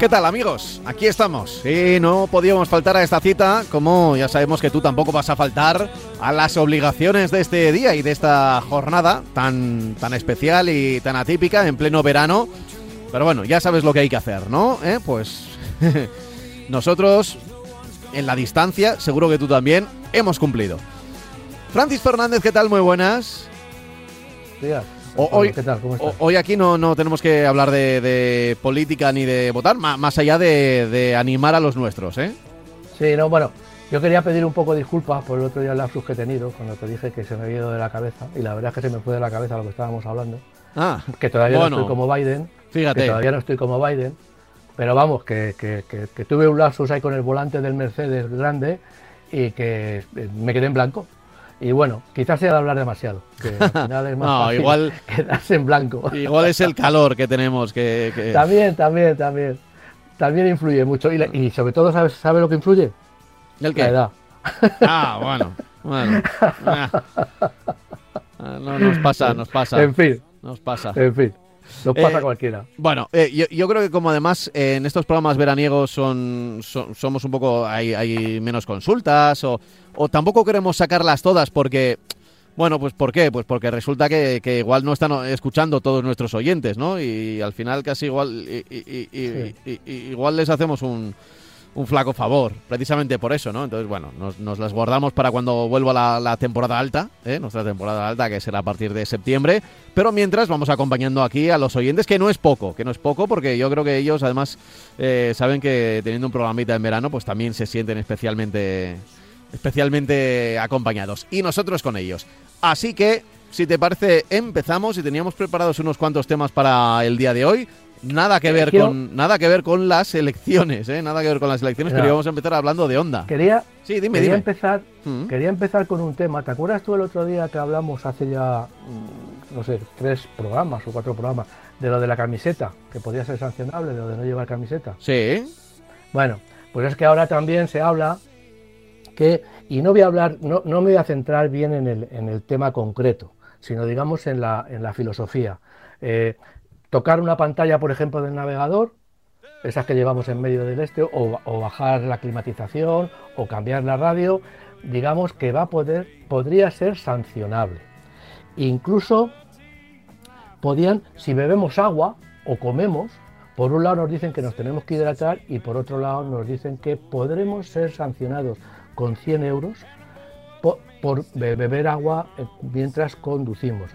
¿Qué tal amigos? Aquí estamos. Y no podíamos faltar a esta cita, como ya sabemos que tú tampoco vas a faltar a las obligaciones de este día y de esta jornada tan, tan especial y tan atípica en pleno verano. Pero bueno, ya sabes lo que hay que hacer, ¿no? ¿Eh? Pues nosotros, en la distancia, seguro que tú también, hemos cumplido. Francis Fernández, ¿qué tal? Muy buenas. Días. Hoy, ¿Qué tal? ¿Cómo estás? hoy aquí no, no tenemos que hablar de, de política ni de votar, más allá de, de animar a los nuestros, ¿eh? Sí, no, bueno, yo quería pedir un poco de disculpas por el otro día el lapsus que he tenido cuando te dije que se me había ido de la cabeza y la verdad es que se me fue de la cabeza lo que estábamos hablando, Ah, que todavía Bueno. no estoy como Biden, fíjate. que todavía no estoy como Biden, pero vamos, que, que- que- que tuve un lapsus ahí con el volante del Mercedes grande y que eh, me quedé en blanco. Y bueno, quizás sea de hablar demasiado, que al final es más No, fácil igual- quedarse en blanco. Igual es el calor que tenemos, que... que- También, también, también. También influye mucho. Y, la- y sobre todo, ¿sabes sabe lo que influye? ¿El qué? La edad. Ah, bueno, bueno. Ah. Ah, No, nos pasa, nos pasa, En fin, nos pasa. en fin. Nos pasa Eh, a cualquiera. Bueno, eh, yo, yo creo que como además eh, en estos programas veraniegos son, son- somos un poco, hay, hay menos consultas o, o tampoco queremos sacarlas todas porque, bueno, pues ¿por qué? Pues porque resulta que, que igual no están escuchando todos nuestros oyentes, ¿no? Y al final casi igual, y- igual les hacemos un, un flaco favor, precisamente por eso, ¿no? Entonces, bueno, nos, las guardamos para cuando vuelva la, la temporada alta, ¿eh? nuestra temporada alta, que será a partir de septiembre. Pero mientras vamos acompañando aquí a los oyentes, que no es poco, que no es poco, porque yo creo que ellos además eh, saben que teniendo un programita en verano, pues también se sienten especialmente, especialmente acompañados. Y nosotros con ellos. Así que, si te parece, empezamos y teníamos preparados unos cuantos temas para el día de hoy. Nada que ver Quiero- con nada que ver con las elecciones, ¿eh? Nada que ver con las elecciones, pero íbamos a empezar hablando de onda. Quería, Sí, dime, quería dime. empezar, Mm. quería empezar con un tema. ¿Te acuerdas tú el otro día que hablamos hace ya, mm, no sé, tres programas o cuatro programas de lo de la camiseta, que podía ser sancionable, de lo de no llevar camiseta? Sí. Bueno, pues es que ahora también se habla que, y no voy a hablar, no, no me voy a centrar bien en el, en el tema concreto, sino digamos en la, en la filosofía. Eh, tocar una pantalla, por ejemplo, del navegador, esas que llevamos en medio del este, o, bajar la climatización, o cambiar la radio, digamos que va a poder, podría ser sancionable. Incluso podían, si bebemos agua o comemos, por un lado nos dicen que nos tenemos que hidratar y por otro lado nos dicen que podremos ser sancionados con 100 euros po- por, be- beber agua eh, mientras conducimos.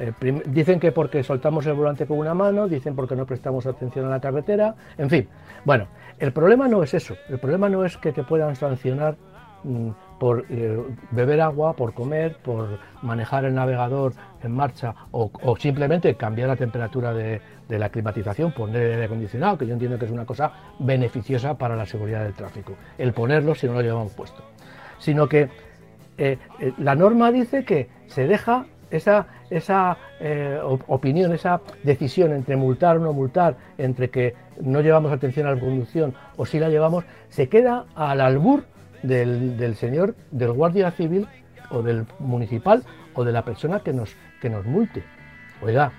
Eh, dicen que porque soltamos el volante con una mano, dicen porque no prestamos atención a la carretera, en fin. Bueno, el problema no es eso, el problema no es que te puedan sancionar mm, por eh, beber agua, por comer, por manejar el navegador en marcha o, simplemente cambiar la temperatura de, la climatización, poner el aire acondicionado, que yo entiendo que es una cosa beneficiosa para la seguridad del tráfico, el ponerlo si no lo llevamos puesto. Sino que eh, la norma dice que se deja esa, esa eh, op- opinión, esa decisión entre multar o no multar, entre que no llevamos atención a la conducción o si la llevamos, se queda al albur del, del señor, del guardia civil o del municipal o de la persona que nos, que nos multe. Oiga,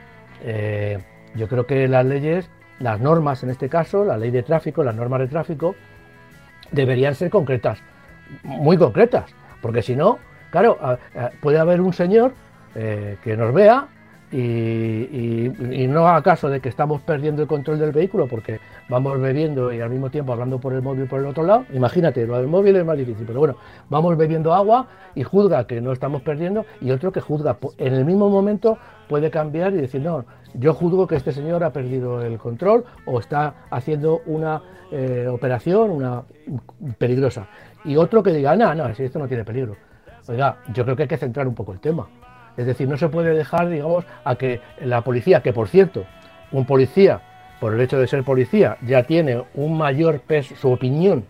eh, yo creo que las leyes, las normas en este caso, la ley de tráfico, las normas de tráfico, deberían ser concretas, muy concretas, porque si no, claro, a- a- puede haber un señor eh, que nos vea y, no haga caso de que estamos perdiendo el control del vehículo porque vamos bebiendo y al mismo tiempo hablando por el móvil por el otro lado. Imagínate, lo del móvil es más difícil, pero bueno, vamos bebiendo agua y juzga que no estamos perdiendo y otro que juzga en el mismo momento puede cambiar y decir, no, yo juzgo que este señor ha perdido el control o está haciendo una eh, operación una peligrosa. Y otro que diga, no, no, si esto no tiene peligro. Oiga, yo creo que hay que centrar un poco el tema. Es decir, no se puede dejar, digamos, a que la policía, que por cierto, un policía, por el hecho de ser policía, ya tiene un mayor peso, su opinión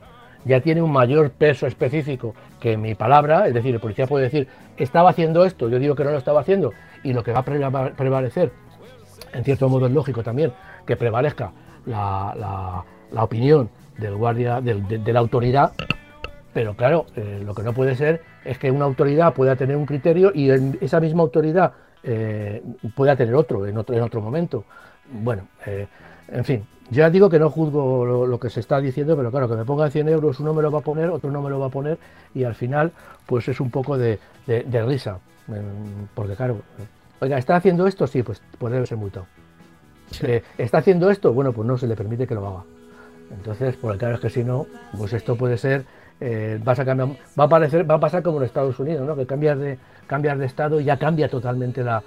ya tiene un mayor peso específico que mi palabra, es decir, el policía puede decir, estaba haciendo esto, yo digo que no lo estaba haciendo, y lo que va a prevalecer, en cierto modo es lógico también, que prevalezca la, opinión del guardia, de, la autoridad, pero claro, eh, lo que no puede ser es que una autoridad pueda tener un criterio y esa misma autoridad eh, pueda tener otro en otro, en otro momento. Bueno, eh, en fin, ya digo que no juzgo lo, que se está diciendo, pero claro, que me pongan 100 euros, uno me lo va a poner, otro no me lo va a poner, y al final, pues es un poco de, risa. Porque claro, oiga, ¿está haciendo esto? Sí, pues, puede ser multado. ¿Está haciendo esto? Bueno, pues no se le permite que lo haga. Entonces, pues claro es que si no, pues esto puede ser eh, va, a cambiar, va, a parecer, va a pasar como en Estados Unidos, ¿no? que cambias de, cambias de estado y ya cambia totalmente la,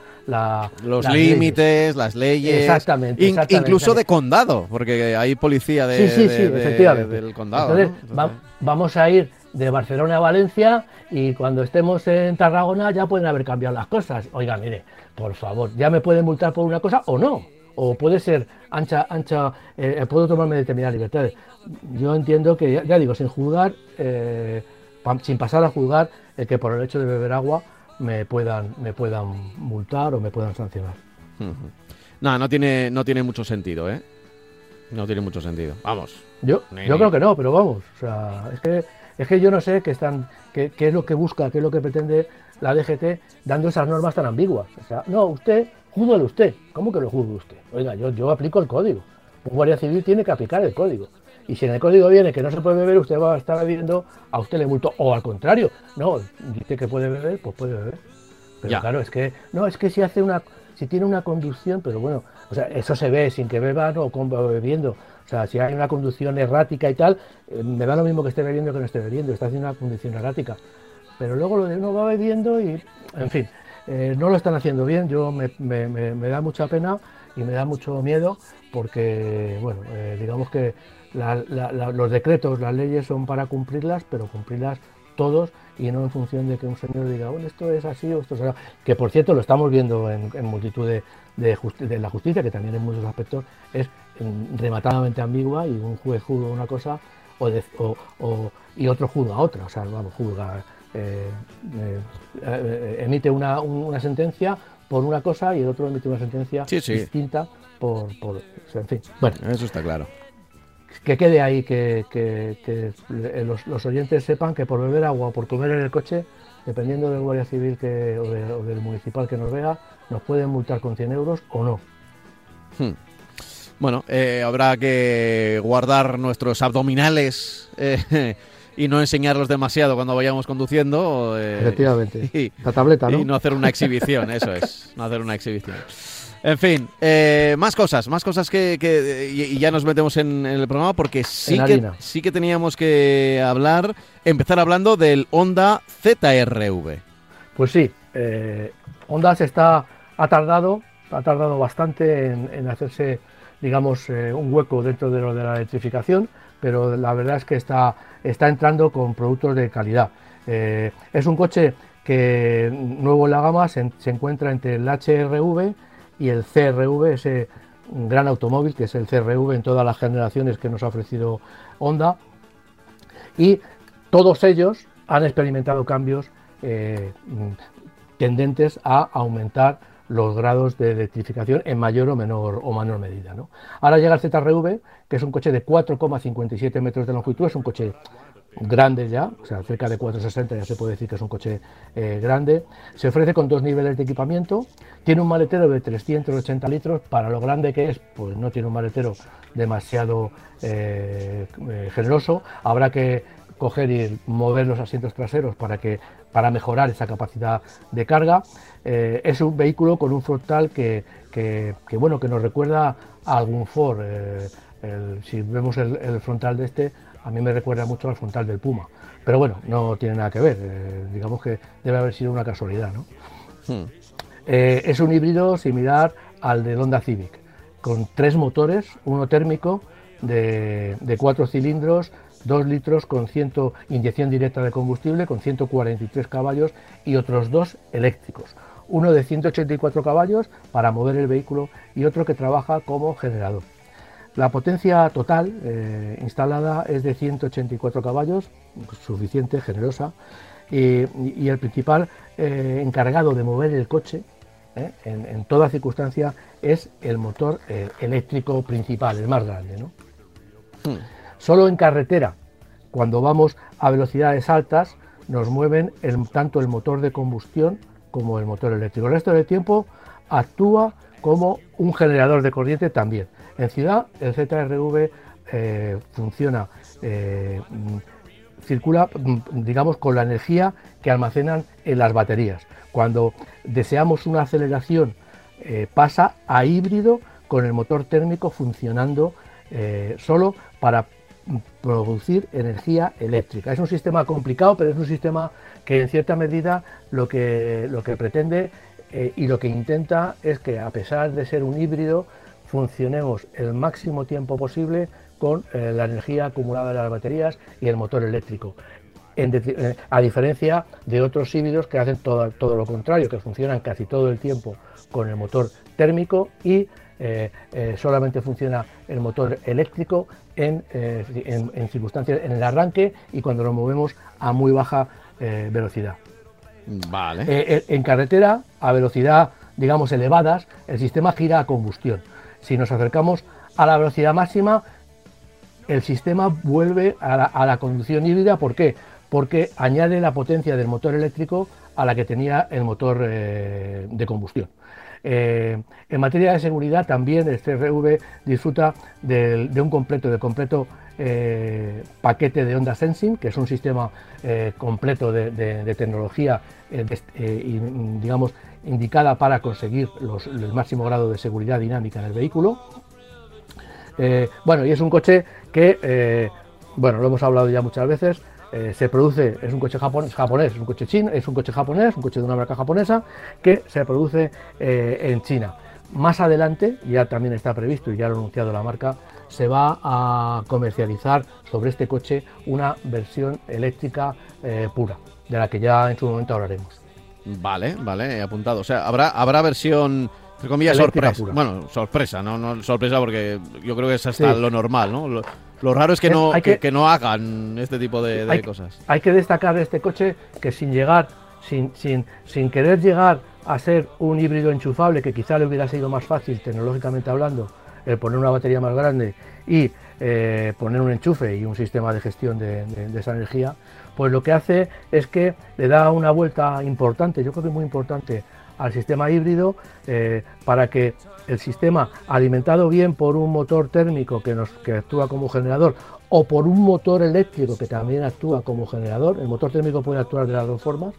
los límites, las leyes. Exactamente, Incluso de condado, porque hay policía de, sí, sí, del condado. Entonces, vamos a ir de Barcelona a Valencia y cuando estemos en Tarragona ya pueden haber cambiado las cosas. Oiga, mire, por favor, ya me pueden multar por una cosa o no o puede ser ancha, ancha, eh, eh, puedo tomarme determinadas libertades. Yo entiendo que, ya, digo, sin juzgar, eh, sin pasar a juzgar, que por el hecho de beber agua me puedan, me puedan multar o me puedan sancionar. No, no tiene, no tiene mucho sentido, ¿eh? No tiene mucho sentido. Vamos. Yo, yo creo que no, pero vamos. O sea, es que, es que yo no sé qué, están, qué, qué es lo que busca, qué es lo que pretende la DGT dando esas normas tan ambiguas. O sea, no, usted júzguelo usted. ¿Cómo que lo juzgue usted? Oiga, yo, yo aplico el código. Un guardia civil tiene que aplicar el código. Y si en el código viene que no se puede beber, usted va a estar bebiendo, a usted le multo. O al contrario, no, dice que puede beber, pues puede beber. Pero claro, es que, no, es que si hace una, si tiene una conducción, pero bueno, o sea, eso se ve sin que beba o con, bebiendo. O sea, si hay una conducción errática y tal, eh, me da lo mismo que esté bebiendo que no esté bebiendo, está haciendo una conducción errática. Pero luego lo de uno va bebiendo y, en fin, eh, no lo están haciendo bien, yo me, da mucha pena y me da mucho miedo porque, bueno, eh, digamos que los decretos, las leyes son para cumplirlas, pero cumplirlas todos y no en función de que un señor diga, bueno, esto es así o esto es. Que por cierto lo estamos viendo en, multitud de, la justicia, que también en muchos aspectos es rematadamente ambigua y un juez juzga una cosa o, y otro juzga otra, o sea, vamos, juzga eh, eh, eh, emite una, sentencia por una cosa y el otro emite una sentencia distinta por, en fin. Bueno, eso está claro. Que quede ahí, que, los, oyentes sepan que por beber agua o por comer en el coche, dependiendo del guardia civil que, o, del municipal que nos vea, nos pueden multar con 100 euros o no. Hmm. Bueno, habrá que guardar nuestros abdominales y no enseñarlos demasiado cuando vayamos conduciendo. Eh, Efectivamente. Y, la tableta, ¿no? Y no hacer una exhibición, eso es. No hacer una exhibición. En fin, eh, más cosas, más cosas que, y, ya nos metemos en, el programa porque sí que, sí que teníamos que hablar, empezar hablando del Honda ZRV. Pues sí, eh, Honda se está, ha tardado, ha tardado bastante en, hacerse, digamos, un hueco dentro de lo de la electrificación pero la verdad es que está, está entrando con productos de calidad. Eh, es un coche que nuevo en la gama se, encuentra entre el HRV y el CRV, ese gran automóvil que es el CRV en todas las generaciones que nos ha ofrecido Honda. Y todos ellos han experimentado cambios eh, tendentes a aumentar los grados de electrificación en mayor o menor o menor medida. ¿no? Ahora llega el ZRV, que es un coche de 4,57 metros de longitud, es un coche grande ya, o sea, cerca de 460 ya se puede decir que es un coche eh, grande. Se ofrece con dos niveles de equipamiento, tiene un maletero de 380 litros, para lo grande que es, pues no tiene un maletero demasiado eh, eh, generoso. Habrá que coger y mover los asientos traseros para, que, para mejorar esa capacidad de carga. Eh, es un vehículo con un frontal que, bueno, que nos recuerda a algún Ford. Eh, si vemos el, frontal de este, a mí me recuerda mucho al frontal del Puma. Pero bueno, no tiene nada que ver. Eh, digamos que debe haber sido una casualidad. ¿no? Hmm. es un híbrido similar al de Honda Civic, con tres motores, uno térmico de, de cuatro cilindros 2 litros con 100, inyección directa de combustible con 143 caballos y otros dos eléctricos. Uno de 184 caballos para mover el vehículo y otro que trabaja como generador. La potencia total eh, instalada es de 184 caballos, suficiente, generosa, y, el principal eh, encargado de mover el coche eh, en, toda circunstancia es el motor eléctrico principal, el más grande. ¿no? Hmm. Solo en carretera, cuando vamos a velocidades altas, nos mueven tanto el motor de combustión como el motor eléctrico. El resto del tiempo actúa como un generador de corriente también. En ciudad, el ZRV eh, funciona, eh, circula, digamos, con la energía que almacenan en las baterías. Cuando deseamos una aceleración, eh, pasa a híbrido con el motor térmico funcionando solo para producir energía eléctrica. Es un sistema complicado, pero es un sistema que en cierta medida lo que, lo que pretende eh, y lo que intenta es que a pesar de ser un híbrido, funcionemos el máximo tiempo posible con eh, la energía acumulada de las baterías y el motor eléctrico. Eh, a diferencia de otros híbridos que hacen todo, todo lo contrario, que funcionan casi todo el tiempo con el motor térmico y solamente funciona el motor eléctrico eh, en, circunstancias en el arranque y cuando lo movemos a muy baja velocidad. Vale. en carretera, a velocidad, digamos, elevadas, el sistema gira a combustión. Si nos acercamos a la velocidad máxima, el sistema vuelve a la, a la conducción híbrida. ¿Por qué? Porque añade la potencia del motor eléctrico a la que tenía el motor de combustión. Eh, en materia de seguridad también el CRV disfruta de, un completo, de completo eh, paquete de Onda Sensing, que es un sistema eh, completo de, tecnología, digamos, indicada para conseguir el máximo grado de seguridad dinámica en el vehículo. bueno, y es un coche que, bueno, lo hemos hablado ya muchas veces, eh, se produce, es un coche japonés, japonés, es un coche chino, es un coche japonés, un coche de una marca japonesa que se produce eh, en China. Más adelante, ya también está previsto y ya lo ha anunciado la marca, se va a comercializar sobre este coche una versión eléctrica eh, pura, de la que ya en su momento hablaremos. Vale, vale, he apuntado. O sea, habrá, habrá versión entre comillas, sorpresa. Bueno, sorpresa, ¿no? no sorpresa porque yo creo que es hasta lo normal, ¿no? Lo raro es que, no, que, no hagan este tipo de, cosas. Hay que destacar de este coche que sin llegar, sin, sin, sin querer llegar a ser un híbrido enchufable, que quizá le hubiera sido más fácil tecnológicamente hablando, el poner una batería más grande y eh, poner un enchufe y un sistema de gestión de, esa energía, pues lo que hace es que le da una vuelta importante, yo creo que muy importante, al sistema híbrido eh, para que el sistema alimentado bien por un motor térmico que, nos, que actúa como generador o por un motor eléctrico que también actúa como generador, el motor térmico puede actuar de las dos formas,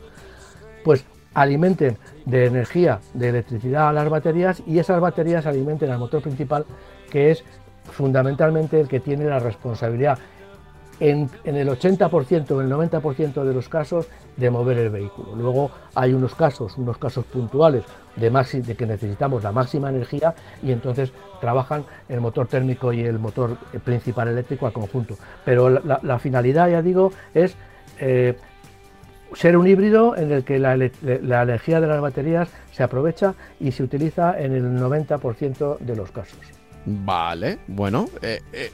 pues alimenten de energía, de electricidad a las baterías y esas baterías alimenten al motor principal que es fundamentalmente el que tiene la responsabilidad en, el 80% o el 90% de los casos de mover el vehículo. Luego hay unos casos, unos casos puntuales de, de que necesitamos la máxima energía y entonces trabajan el motor térmico y el motor principal eléctrico al conjunto. Pero la, finalidad, ya digo, es eh, ser un híbrido en el que la, energía de las baterías se aprovecha y se utiliza en el 90% de los casos. Vale, bueno, eh, eh,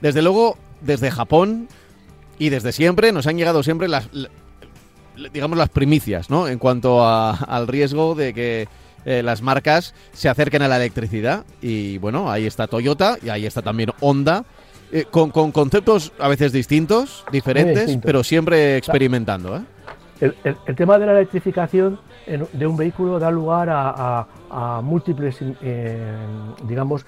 desde luego desde Japón y desde siempre nos han llegado siempre las, digamos, las primicias, ¿no? En cuanto al riesgo de que eh, las marcas se acerquen a la electricidad. Y bueno, ahí está Toyota y ahí está también Honda. Eh, con, conceptos a veces distintos, diferentes, pero siempre experimentando. ¿eh? El, tema de la electrificación de un vehículo da lugar a, múltiples, digamos,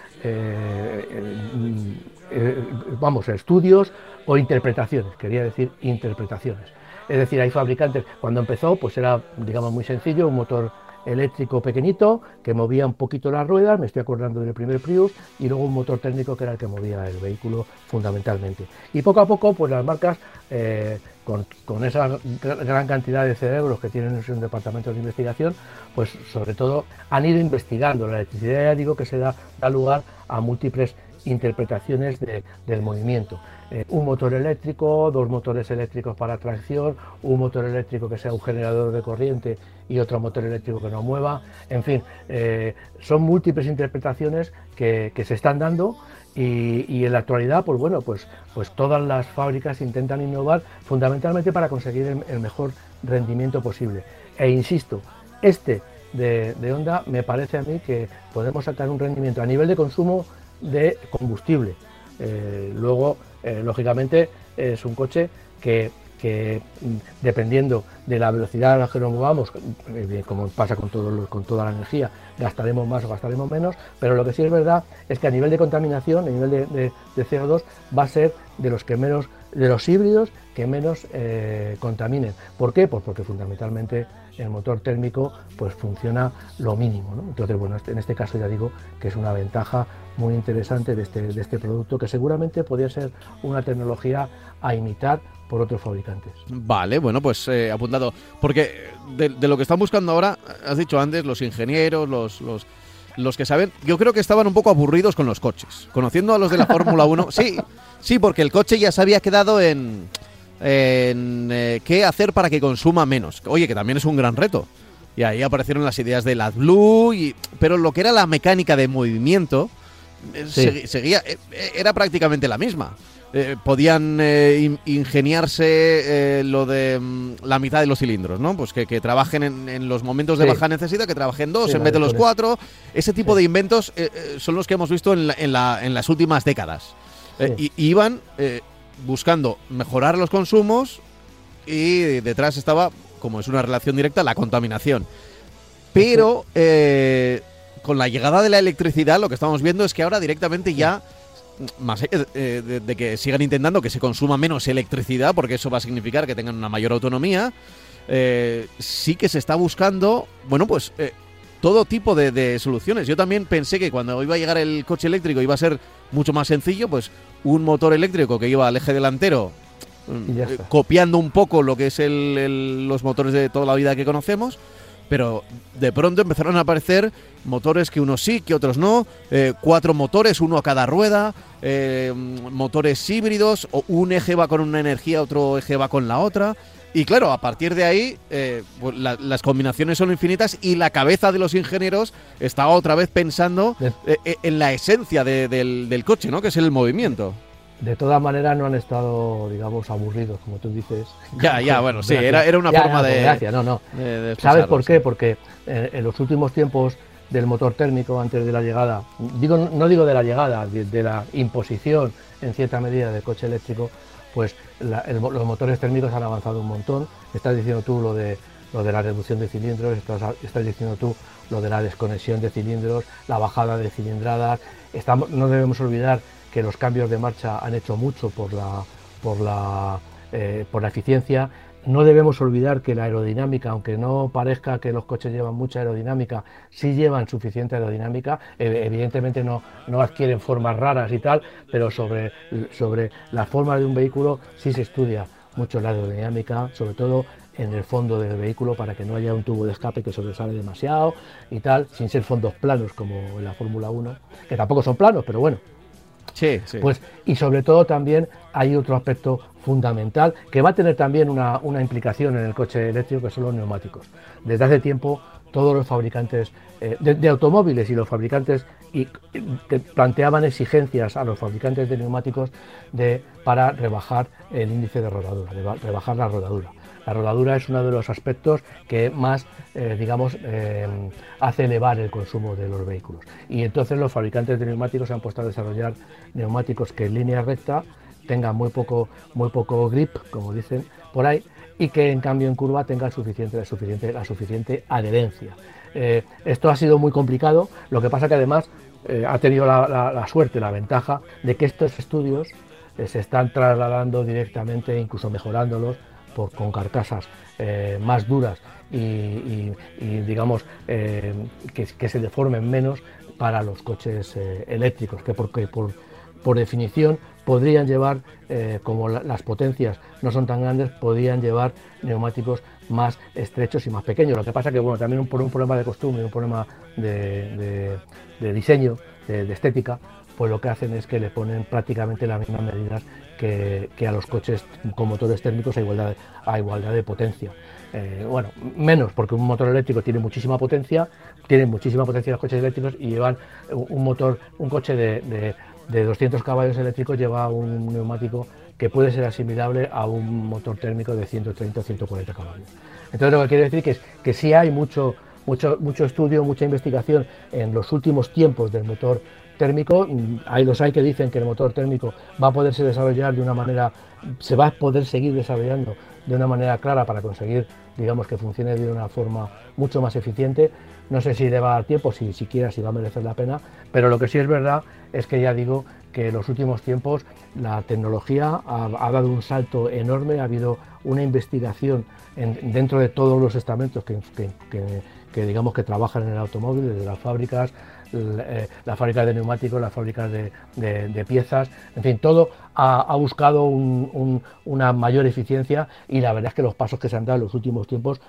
vamos, estudios o interpretaciones, quería decir interpretaciones. Es decir, hay fabricantes, cuando empezó, pues era, digamos, muy sencillo, un motor eléctrico pequeñito que movía un poquito las ruedas, me estoy acordando del primer Prius, y luego un motor técnico que era el que movía el vehículo fundamentalmente. Y poco a poco, pues las marcas, eh, con, esa gran cantidad de cerebros que tienen en un departamento de investigación, pues sobre todo han ido investigando. La electricidad, ya digo, que se da, da lugar a múltiples interpretaciones del movimiento. Eh, un motor eléctrico, dos motores eléctricos para tracción, un motor eléctrico que sea un generador de corriente y otro motor eléctrico que no mueva. En fin, eh, son múltiples interpretaciones que, se están dando y, en la actualidad, pues bueno, pues, pues todas las fábricas intentan innovar fundamentalmente para conseguir el, mejor rendimiento posible. E insisto, este de, de Honda me parece a mí que podemos sacar un rendimiento a nivel de consumo de combustible. Eh, luego, eh, lógicamente, es un coche que, mm, dependiendo de la velocidad a la que nos movamos, eh, como pasa con, todo, toda la energía, gastaremos más o gastaremos menos, pero lo que sí es verdad es que a nivel de contaminación, a nivel de, CO2, va a ser de los que menos, de los híbridos que menos contaminen. ¿Por qué? Pues porque fundamentalmente el motor térmico pues funciona lo mínimo. Entonces, bueno, en este caso ya digo que es una ventaja muy interesante de este, de este producto que seguramente podría ser una tecnología a imitar por otros fabricantes. Vale, bueno, pues eh, apuntado. Porque de, lo que están buscando ahora, has dicho antes, los ingenieros, los, los, los que saben, yo creo que estaban un poco aburridos con los coches. Conociendo a los de la Fórmula 1, sí, sí, porque el coche ya se había quedado en en eh, qué hacer para que consuma menos. Oye, que también es un gran reto. Y ahí aparecieron las ideas de AdBlue, y, pero lo que era la mecánica de movimiento eh, seguía, eh, era prácticamente la misma. podían ingeniarse lo de mm, la mitad de los cilindros, ¿no? Pues que, trabajen en, los momentos de baja necesidad, que trabajen dos en vez de los cuatro. Ese tipo de inventos son los que hemos visto en, en, las últimas décadas. y iban buscando mejorar los consumos y detrás estaba, como es una relación directa, la contaminación. Pero eh, con la llegada de la electricidad lo que estamos viendo es que ahora directamente ya, más eh, de, que sigan intentando que se consuma menos electricidad, porque eso va a significar que tengan una mayor autonomía, eh, sí que se está buscando, bueno, pues todo tipo de, de, soluciones. Yo también pensé que cuando iba a llegar el coche eléctrico iba a ser mucho más sencillo, pues un motor eléctrico que iba al eje delantero, eh, copiando un poco lo que es el, los motores de toda la vida que conocemos, pero de pronto empezaron a aparecer motores que unos sí, que otros no, eh, cuatro motores, uno a cada rueda, eh, motores híbridos, o un eje va con una energía, otro eje va con la otra. Y claro, a partir de ahí eh, pues las combinaciones son infinitas y la cabeza de los ingenieros está otra vez pensando eh, eh, en la esencia del, coche, ¿no? Que es el movimiento. De todas maneras no han estado, digamos, aburridos, como tú dices. Ya, ya, bueno, sí, era, era una forma de... Gracias, no, no. ¿Sabes por qué? Porque en los últimos tiempos del motor térmico antes de la llegada, digo, no digo de la llegada, de la imposición en cierta medida del coche eléctrico, pues los motores térmicos han avanzado un montón. Estás diciendo tú lo de, lo de la reducción de cilindros, estás, diciendo tú lo de la desconexión de cilindros, la bajada de cilindradas. Estamos, no debemos olvidar que los cambios de marcha han hecho mucho por la, por la, eh, por la eficiencia no debemos olvidar que la aerodinámica, aunque no parezca que los coches llevan mucha aerodinámica, sí llevan suficiente aerodinámica. evidentemente no, no adquieren formas raras y tal, pero sobre, sobre la forma de un vehículo sí se estudia mucho la aerodinámica, sobre todo en el fondo del vehículo para que no haya un tubo de escape que sobresale demasiado y tal, sin ser fondos planos como en la Fórmula 1, que tampoco son planos, pero bueno, Sí, sí. Pues, y sobre todo también hay otro aspecto fundamental que va a tener también una, implicación en el coche eléctrico, que son los neumáticos. Desde hace tiempo todos los fabricantes eh, de, automóviles y los fabricantes y, planteaban exigencias a los fabricantes de neumáticos de, para rebajar el índice de rodadura, rebajar la rodadura. La rodadura es uno de los aspectos que más, eh, digamos, eh, hace elevar el consumo de los vehículos. Y entonces los fabricantes de neumáticos se han puesto a desarrollar neumáticos que en línea recta tengan muy poco, muy poco grip, como dicen por ahí, y que en cambio en curva tengan suficiente, suficiente, la suficiente adherencia. Eh, esto ha sido muy complicado, lo que pasa que además ha tenido la, suerte, la ventaja de que estos estudios se están trasladando directamente, incluso mejorándolos por, con carcasas más duras y, digamos que, se deformen menos para los coches eléctricos, que porque por, por definición podrían llevar, eh, como las potencias no son tan grandes, podrían llevar neumáticos más estrechos y más pequeños. Lo que pasa que, bueno, también por un problema de costumbre, un problema de, diseño, de, estética, pues lo que hacen es que le ponen prácticamente las mismas medidas que, a los coches con motores térmicos a igualdad, a igualdad de potencia. Eh, bueno, menos porque un motor eléctrico tiene muchísima potencia, tienen muchísima potencia los coches eléctricos y llevan un motor, un coche de de 200 caballos eléctricos lleva un neumático que puede ser asimilable a un motor térmico de 130 o 140 caballos. Entonces lo que quiere decir es que sí hay mucho, mucho, mucho estudio, mucha investigación en los últimos tiempos del motor térmico. Hay los hay que dicen que el motor térmico va a poderse desarrollar de una manera, se va a poder seguir desarrollando de una manera clara para conseguir, digamos, que funcione de una forma mucho más eficiente. No sé si le va a dar tiempo, si siquiera si va a merecer la pena, pero lo que sí es verdad es que ya digo que en los últimos tiempos la tecnología ha, dado un salto enorme, ha habido una investigación dentro de todos los estamentos que, digamos que trabajan en el automóvil, desde las fábricas, eh, las fábricas de neumáticos, las fábricas de, piezas, en fin, todo ha, buscado una mayor eficiencia y la verdad es que los pasos que se han dado en los últimos tiempos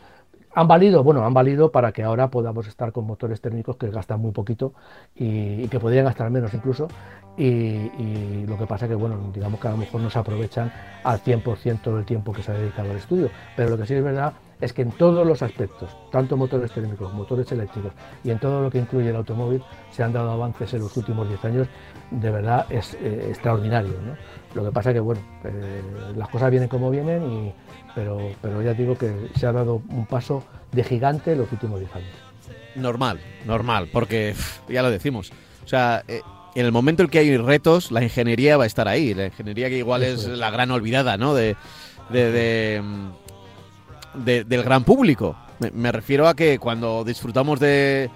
¿Han valido? Bueno, han valido para que ahora podamos estar con motores térmicos que gastan muy poquito y, que podrían gastar menos incluso. Y, lo que pasa que, bueno, digamos que a lo mejor no se aprovechan al 100% del tiempo que se ha dedicado al estudio. Pero lo que sí es verdad es que en todos los aspectos, tanto motores térmicos, motores eléctricos y en todo lo que incluye el automóvil, se han dado avances en los últimos 10 años, de verdad es eh, extraordinario. Lo que pasa que, bueno, eh, las cosas vienen como vienen y pero, pero ya digo que se ha dado un paso de gigante en los últimos 10 años. Normal, normal, porque ya lo decimos. O sea, eh, en el momento en que hay retos, la ingeniería va a estar ahí. La ingeniería que igual es, la gran olvidada, ¿no? De, de, del gran público. Me, refiero a que cuando disfrutamos de,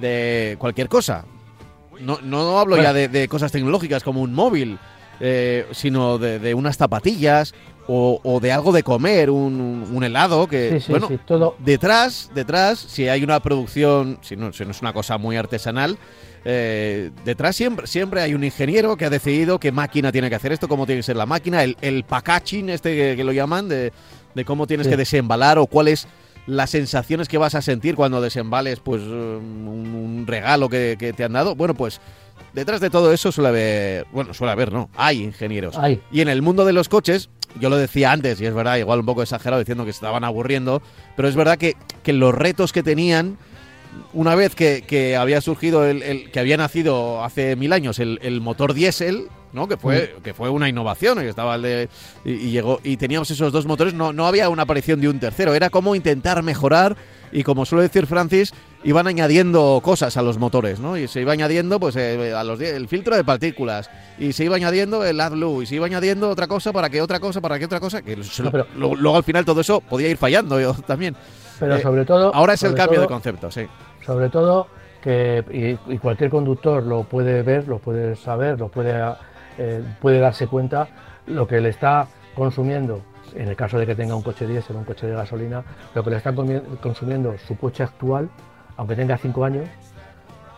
de cualquier cosa, no, no hablo ya de, cosas tecnológicas como un móvil, eh, sino de, unas zapatillas o, de algo de comer, un, helado, que bueno, todo. detrás, detrás, si hay una producción, si no, si no es una cosa muy artesanal, eh, detrás siempre, siempre hay un ingeniero que ha decidido qué máquina tiene que hacer esto, cómo tiene que ser la máquina, el, el packaging este que, lo llaman, de, cómo tienes que desembalar o cuáles las sensaciones que vas a sentir cuando desembales pues un, regalo que, que, te han dado. Bueno, pues detrás de todo eso suele haber, bueno, suele haber, ¿no? Hay ingenieros. Hay. Y en el mundo de los coches, yo lo decía antes, y es verdad, igual un poco exagerado diciendo que se estaban aburriendo, pero es verdad que, los retos que tenían, una vez que, había surgido, el, que había nacido hace mil años el, motor diésel, ¿no? Que fue, mm. que fue una innovación, y estaba el de, y, llegó, y teníamos esos dos motores, no, no había una aparición de un tercero, era como intentar mejorar y como suele decir Francis, iban añadiendo cosas a los motores, ¿no? Y se iba añadiendo, pues, eh, a los, el filtro de partículas, y se iba añadiendo el AdBlue, y se iba añadiendo otra cosa para que otra cosa, para que otra cosa, que luego al final todo eso podía ir fallando yo, también. Pero eh, sobre todo... Ahora es el cambio de concepto, sí. Sobre todo que, y, cualquier conductor lo puede ver, lo puede saber, lo puede, eh, puede darse cuenta, lo que le está consumiendo en el caso de que tenga un coche diésel o un coche de gasolina, lo que le está consumiendo su coche actual, aunque tenga 5 años,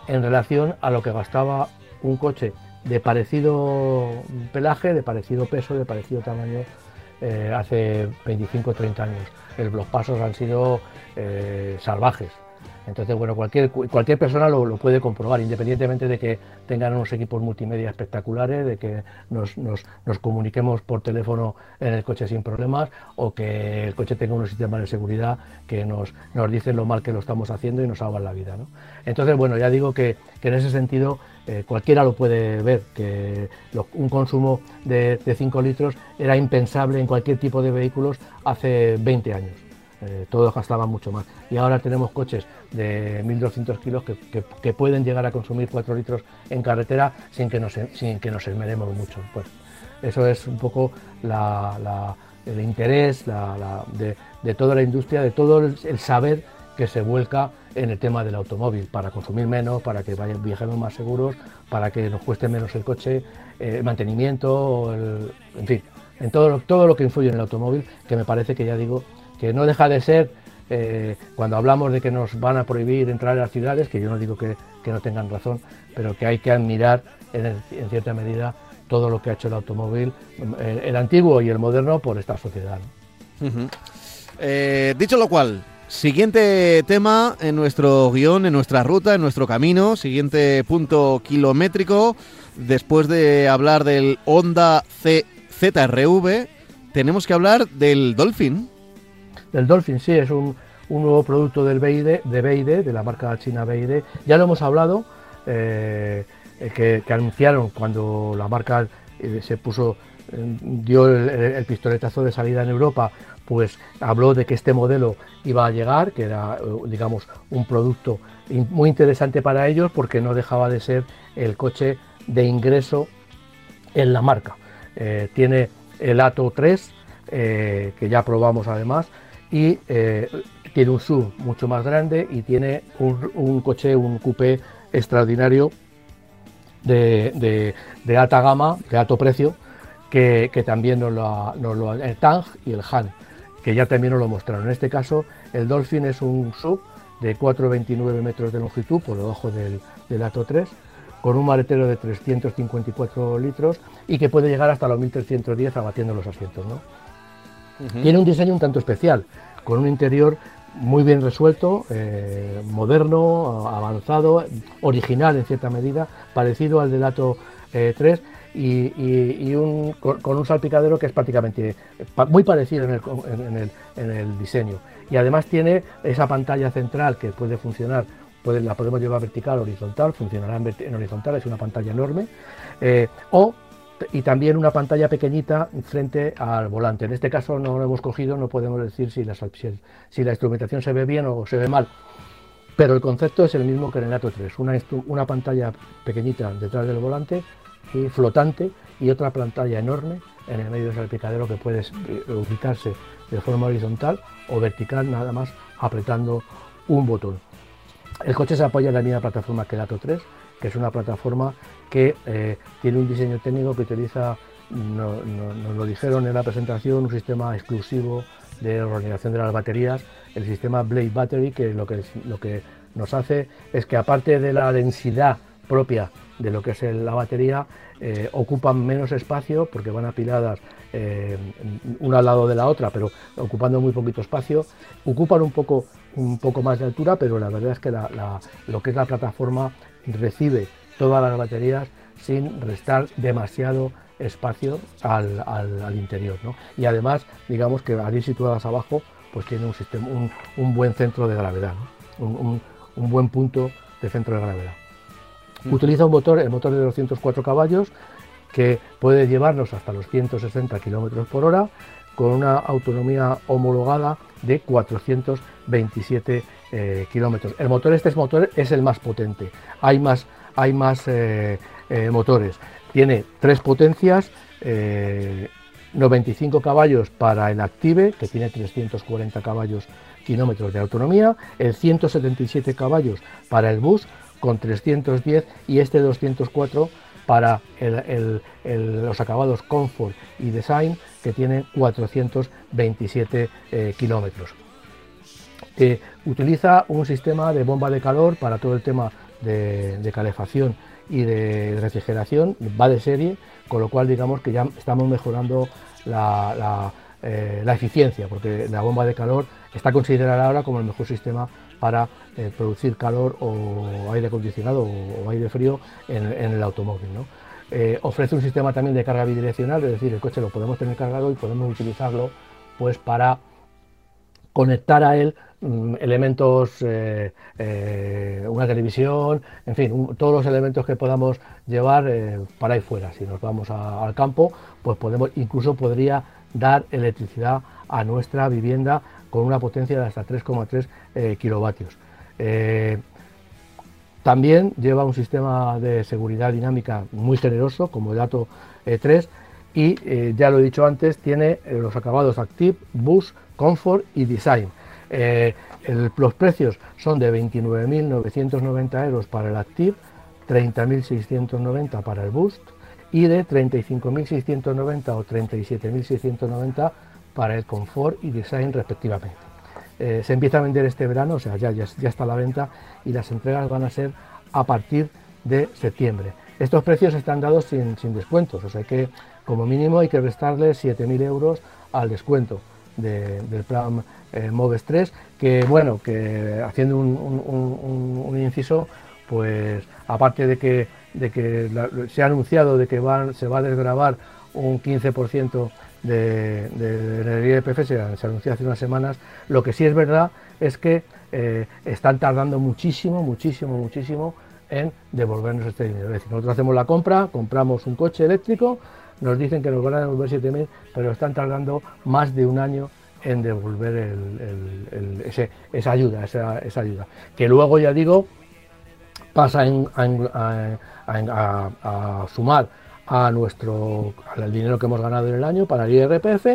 en relación a lo que gastaba un coche de parecido pelaje, de parecido peso, de parecido tamaño eh, hace 25 o 30 años. los pasos han sido eh, salvajes. Entonces, bueno, cualquier, cualquier persona lo, puede comprobar, independientemente de que tengan unos equipos multimedia espectaculares, de que nos, nos, comuniquemos por teléfono en el coche sin problemas o que el coche tenga unos sistemas de seguridad que nos, nos dicen lo mal que lo estamos haciendo y nos salvan la vida. ¿no? Entonces, bueno, ya digo que, en ese sentido eh, cualquiera lo puede ver, que un consumo de 5 litros era impensable en cualquier tipo de vehículos hace 20 años. Eh, todos gastaban mucho más. Y ahora tenemos coches de 1.200 kilos que, pueden llegar a consumir 4 litros en carretera sin que nos, sin que nos esmeremos mucho. Pues eso es un poco el interés de, toda la industria, de todo el, saber que se vuelca en el tema del automóvil, para consumir menos, para que vayan, viajemos más seguros, para que nos cueste menos el coche, eh, el mantenimiento, en fin, en todo todo lo que influye en el automóvil, que me parece que ya digo, que no deja de ser, eh, cuando hablamos de que nos van a prohibir entrar a las ciudades, que yo no digo que, no tengan razón, pero que hay que admirar en, cierta medida todo lo que ha hecho el automóvil, el, antiguo y el moderno, por esta sociedad. Eh, dicho lo cual, Siguiente tema en nuestro guion, en nuestra ruta, en nuestro camino, siguiente punto kilométrico. Después de hablar del Honda CZRV, tenemos que hablar del Dolphin. Del Dolphin, sí, es un, nuevo producto del de BID, de la marca china BID. Ya lo hemos hablado, eh, que, anunciaron cuando la marca eh, se puso, eh, dio el, pistoletazo de salida en Europa pues habló de que este modelo iba a llegar, que era, digamos, un producto muy interesante para ellos porque no dejaba de ser el coche de ingreso en la marca. Tiene el Ato 3, eh, que ya probamos además, y tiene un SUV mucho más grande y tiene un, coche, un coupé extraordinario de, alta gama, de alto precio, que, también nos lo, nos lo, el Tang y el Han que ya también nos lo mostraron. En este caso, el Dolphin es un sub de 4,29 metros de longitud por debajo del, del Ato 3, con un maletero de 354 litros y que puede llegar hasta los 1310 abatiendo los asientos. Tiene un diseño un tanto especial, con un interior muy bien resuelto, eh, moderno, avanzado, original en cierta medida, parecido al del Ato 3 eh, y, con, un salpicadero que es prácticamente muy parecido en el, diseño. Y además tiene esa pantalla central que puede funcionar, la podemos llevar vertical horizontal, funcionará en, horizontal, es una pantalla enorme. Eh, o y también una pantalla pequeñita frente al volante. En este caso no lo hemos cogido, no podemos decir si la, instrumentación se ve bien o se ve mal. Pero el concepto es el mismo que en el Ato 3, una, una pantalla pequeñita detrás del volante flotante y otra pantalla enorme en el medio del salpicadero que puede ubicarse de forma horizontal o vertical nada más apretando un botón. El coche se apoya en la misma plataforma que el Ato 3, que es una plataforma que eh, tiene un diseño técnico que utiliza, nos lo dijeron en la presentación, un sistema exclusivo de organización de las baterías, el sistema Blade Battery, que lo que, lo que nos hace es que aparte de la densidad propia de lo que es la batería eh, ocupan menos espacio porque van apiladas eh, una al lado de la otra, pero ocupando muy poquito espacio. Ocupan un poco, un poco más de altura, pero la verdad es que lo que es la plataforma recibe todas las baterías sin restar demasiado espacio al, interior. Y además, digamos que allí situadas abajo, pues tiene un, sistema, un, buen centro de gravedad, un buen punto de centro de gravedad. Utiliza un motor, el motor de 204 caballos, que puede llevarnos hasta los 160 km por hora, con una autonomía homologada de 427 eh, kilómetros. El motor, este motor es el más potente. Hay más, hay más eh, eh, motores. Tiene tres potencias. 95 caballos para el Active, que tiene 340 caballos kilómetros de autonomía, el 177 caballos para el Bus, con 310 y este 204 para los acabados Comfort y Design que tiene 427 eh, kilómetros. Eh, utiliza un sistema de bomba de calor para todo el tema de, calefacción y de refrigeración, va de serie, con lo cual digamos que ya estamos mejorando la, eh, la eficiencia, porque la bomba de calor está considerada ahora como el mejor sistema para eh, producir calor o aire acondicionado o, aire frío en, el automóvil. Eh, ofrece un sistema también de carga bidireccional, es decir, el coche lo podemos tener cargado y podemos utilizarlo pues para conectar a él mm, elementos, eh, una televisión, en fin, todos los elementos que podamos llevar para ahí fuera. Si nos vamos al campo, pues podemos, incluso podría dar electricidad a nuestra vivienda con una potencia de hasta 3,3 eh, kilovatios. Eh, también lleva un sistema de seguridad dinámica muy generoso, como el Dato 3, y ya lo he dicho antes, tiene los acabados Active, Boost, Comfort y Design. los precios son de 29.990 euros para el Active, 30.690 para el Boost y de 35.690 o 37.690 para el Comfort y Design respectivamente. Eh, se empieza a vender este verano, o sea, ya, ya, está a la venta y las entregas van a ser a partir de septiembre. Estos precios están dados sin, descuentos, o sea que como mínimo hay que restarle 7.000 euros al descuento del plan eh, Moves 3, que bueno, que haciendo un, inciso, pues aparte de que, de que se ha anunciado de que se va a desgravar un 15% de, de, de se, se, anunció hace unas semanas. Lo que sí es verdad es que eh, están tardando muchísimo, muchísimo, muchísimo en devolvernos este dinero. Es decir, nosotros hacemos la compra, compramos un coche eléctrico, nos dicen que nos van a devolver 7.000, pero están tardando más de un año en devolver esa ayuda, esa, ayuda. Que luego, ya digo, pasa a, a sumar a nuestro al dinero que hemos ganado en el año para el IRPF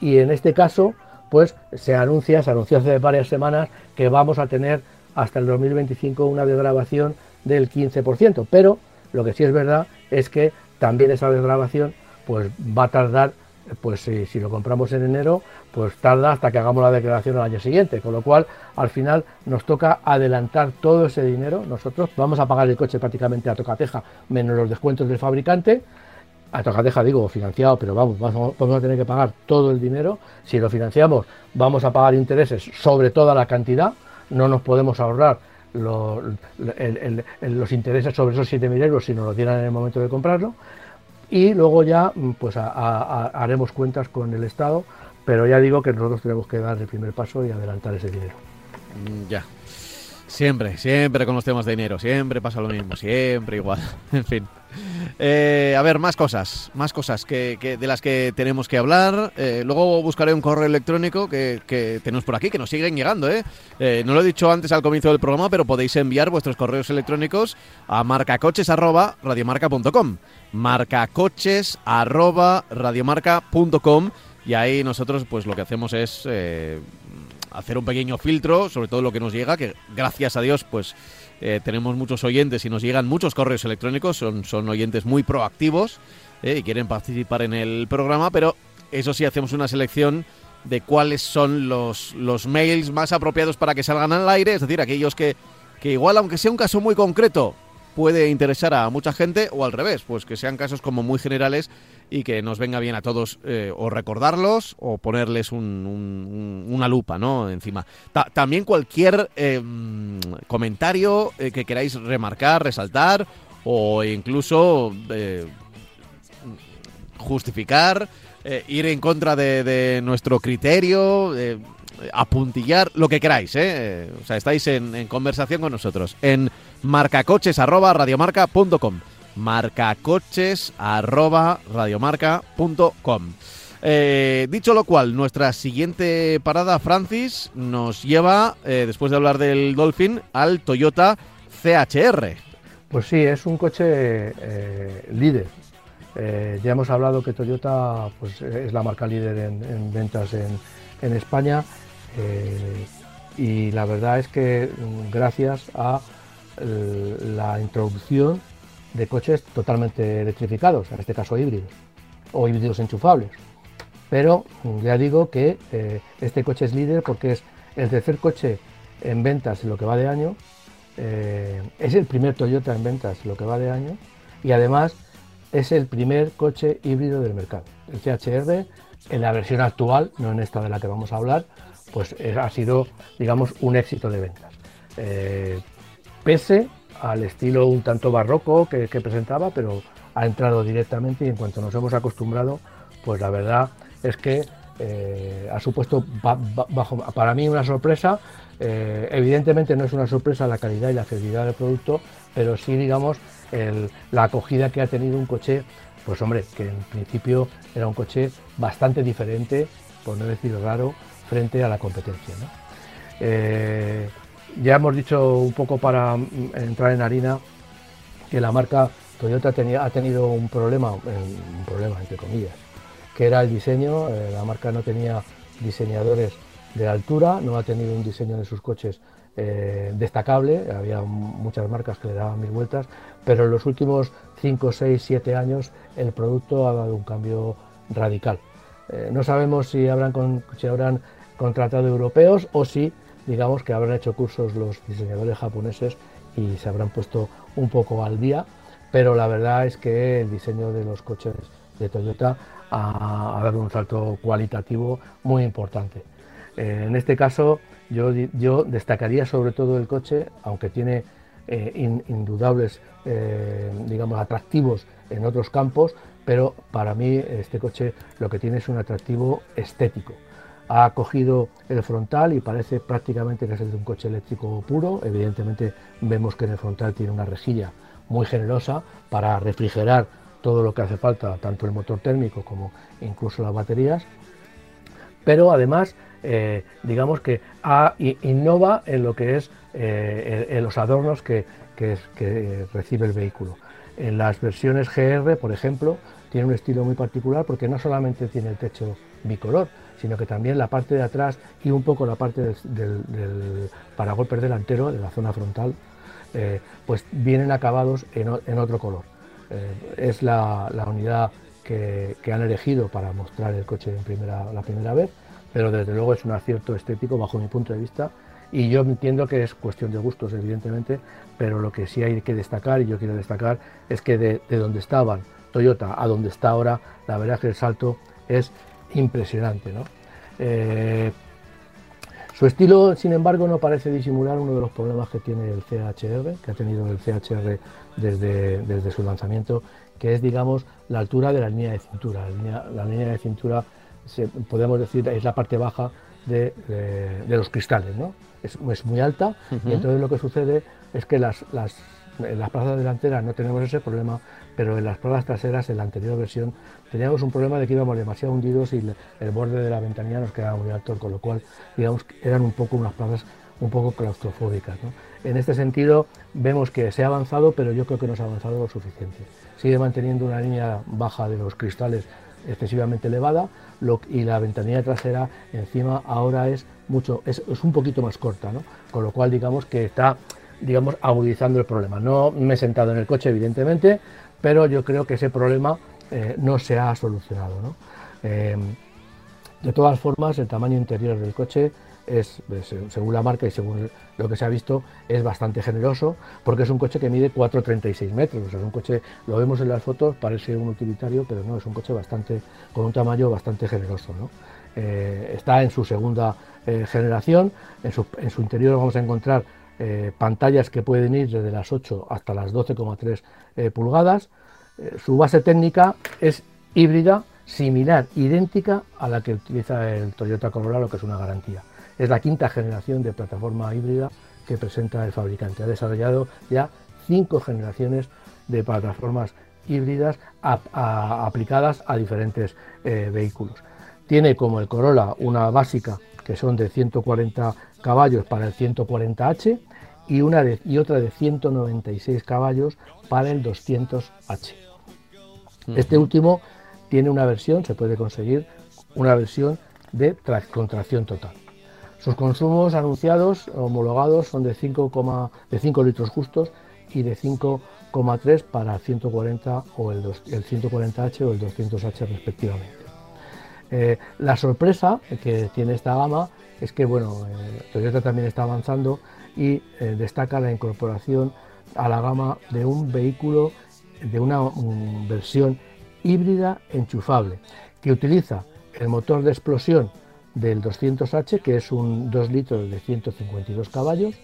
y en este caso pues se anuncia, se anunció hace varias semanas que vamos a tener hasta el 2025 una desgrabación del 15%, pero lo que sí es verdad es que también esa desgrabación pues va a tardar pues si, lo compramos en enero, pues tarda hasta que hagamos la declaración al año siguiente, con lo cual al final nos toca adelantar todo ese dinero, nosotros vamos a pagar el coche prácticamente a tocateja, menos los descuentos del fabricante, a tocateja digo financiado, pero vamos, vamos, a tener que pagar todo el dinero, si lo financiamos vamos a pagar intereses sobre toda la cantidad, no nos podemos ahorrar los, los intereses sobre esos 7.000 euros si nos lo dieran en el momento de comprarlo, y luego ya mm, pues haremos cuentas con el Estado, pero ya digo que nosotros tenemos que dar el primer paso y adelantar ese dinero. Ya. Siempre, siempre con los temas de dinero, siempre pasa lo mismo, siempre igual, en fin. Eh, a ver, más cosas, más cosas que, de las que tenemos que hablar. Eh, luego buscaré un correo electrónico que, tenemos por aquí, que nos siguen llegando. ¿eh? ¿eh? no lo he dicho antes al comienzo del programa, pero podéis enviar vuestros correos electrónicos a marcacoches.radiomarca.com. Marcacoches.radiomarca.com y ahí nosotros pues lo que hacemos es hacer un pequeño filtro sobre todo lo que nos llega, que gracias a Dios pues eh, tenemos muchos oyentes y nos llegan muchos correos electrónicos, son, son oyentes muy proactivos eh, y quieren participar en el programa, pero eso sí hacemos una selección de cuáles son los, los mails más apropiados para que salgan al aire, es decir, aquellos que, que igual, aunque sea un caso muy concreto, puede interesar a mucha gente o al revés, pues que sean casos como muy generales y que nos venga bien a todos eh, o recordarlos o ponerles una lupa ¿no? encima. también cualquier eh, comentario eh, que queráis remarcar, resaltar o incluso justificar, ir en contra de, nuestro criterio, apuntillar, lo que queráis. O sea, estáis en, en conversación con nosotros en marcacoches.radiomarca.com marcacoches.radiomarca.com. Eh, dicho lo cual, nuestra siguiente parada, Francis, nos lleva, eh, después de hablar del Dolphin, al Toyota CHR. Pues sí, es un coche eh, líder. Eh, ya hemos hablado que Toyota pues, es la marca líder en, ventas en, en España y la verdad es que mm, gracias a la introducción de coches totalmente electrificados, en este caso híbridos o híbridos enchufables. Pero ya digo que eh, este coche es líder porque es el tercer coche en ventas en lo que va de año, eh, es el primer Toyota en ventas en lo que va de año y además es el primer coche híbrido del mercado. El CHR en la versión actual, no en esta de la que vamos a hablar, pues eh, ha sido, digamos, un éxito de ventas. pese al estilo un tanto barroco que, presentaba, pero ha entrado directamente y en cuanto nos hemos acostumbrado, pues la verdad es que eh, ha supuesto para mí una sorpresa. Eh, evidentemente no es una sorpresa la calidad y la fidelidad del producto, pero sí, digamos, la acogida que ha tenido un coche, pues hombre, que en principio era un coche bastante diferente, por no decir raro, frente a la competencia. Eh, ya hemos dicho un poco para mm, entrar en harina que la marca Toyota tenía, ha tenido un problema, un problema entre comillas, que era el diseño. Eh, la marca no tenía diseñadores de altura, no ha tenido un diseño de sus coches eh, destacable, había muchas marcas que le daban mil vueltas, pero en los últimos 5, 6, 7 años el producto ha dado un cambio radical. Eh, no sabemos si habrán, si habrán contratado europeos o si digamos que habrán hecho cursos los diseñadores japoneses y se habrán puesto un poco al día, pero la verdad es que el diseño de los coches de Toyota ha, dado un salto cualitativo muy importante. Eh, en este caso yo, yo, destacaría sobre todo el coche, aunque tiene eh, indudables digamos, atractivos en otros campos, pero para mí este coche lo que tiene es un atractivo estético ha cogido el frontal y parece prácticamente que es de un coche eléctrico puro. Evidentemente vemos que en el frontal tiene una rejilla muy generosa para refrigerar todo lo que hace falta, tanto el motor térmico como incluso las baterías. Pero además, eh, digamos que innova en lo que es eh, en los adornos que recibe el vehículo. En las versiones GR, por ejemplo, tiene un estilo muy particular porque no solamente tiene el techo bicolor, sino que también la parte de atrás y un poco la parte del, del, paragolpes delantero, de la zona frontal, eh, pues vienen acabados en, otro color. Eh, es la, unidad que, han elegido para mostrar el coche en primera, la primera vez, pero desde luego es un acierto estético bajo mi punto de vista y yo entiendo que es cuestión de gustos, evidentemente, pero lo que sí hay que destacar, y yo quiero destacar, es que de, de donde estaban Toyota a donde está ahora, la verdad es que el salto es impresionante. Eh, su estilo, sin embargo, no parece disimular uno de los problemas que tiene el CHR, que ha tenido el CHR desde, desde su lanzamiento, que es, digamos, la altura de la línea de cintura. La línea, de cintura, podemos decir, es la parte baja de, los cristales, ¿no? Es, muy alta y entonces lo que sucede es que las, las, en las plazas delanteras no tenemos ese problema, pero en las plazas traseras, en la anterior versión, teníamos un problema de que íbamos demasiado hundidos y el borde de la ventanilla nos quedaba muy alto, con lo cual, digamos, eran un poco unas plazas un poco claustrofóbicas. En este sentido, vemos que se ha avanzado, pero yo creo que no se ha avanzado lo suficiente. Sigue manteniendo una línea baja de los cristales excesivamente elevada y la ventanilla trasera encima ahora es mucho es, un poquito más corta, con lo cual digamos que está digamos agudizando el problema. No me he sentado en el coche evidentemente, pero yo creo que ese problema eh, no se ha solucionado. Eh, de todas formas, el tamaño interior del coche es, pues, según la marca y según lo que se ha visto, es bastante generoso, porque es un coche que mide 4,36 metros. Es un coche, lo vemos en las fotos, parece un utilitario, pero no, es un coche bastante, con un tamaño bastante generoso. Eh, está en su segunda generación, en su, interior vamos a encontrar pantallas que pueden ir desde las 8 hasta las 12,3 eh, pulgadas. Eh, su base técnica es híbrida, similar, idéntica a la que utiliza el Toyota Corolla, lo que es una garantía. Es la quinta generación de plataforma híbrida que presenta el fabricante. Ha desarrollado ya cinco generaciones de plataformas híbridas aplicadas a diferentes eh, vehículos. Tiene como el Corolla una básica que son de 140 caballos para el 140H y, una y otra de 196 caballos para el 200H. Este último tiene una versión, se puede conseguir una versión de contracción total. Sus consumos anunciados, homologados, son de 5, de 5 litros justos y de 5,3 para el 140 o el, 140H o el 200H respectivamente. Eh, la sorpresa que tiene esta gama es que bueno, eh, Toyota también está avanzando y eh, destaca la incorporación a la gama de un vehículo de una versión híbrida enchufable que utiliza el motor de explosión del 200H, que es un 2 litros de 152 caballos,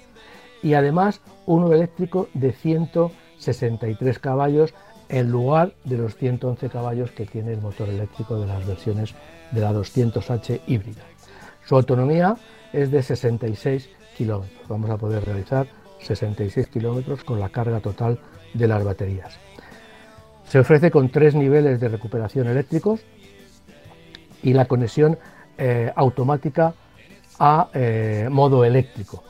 y además uno eléctrico de 163 caballos en lugar de los 111 caballos que tiene el motor eléctrico de las versiones de la 200H híbrida. Su autonomía es de 66 kilómetros. Vamos a poder realizar 66 kilómetros con la carga total de las baterías. Se ofrece con tres niveles de recuperación eléctricos y la conexión eh, automática a eh, modo eléctrico.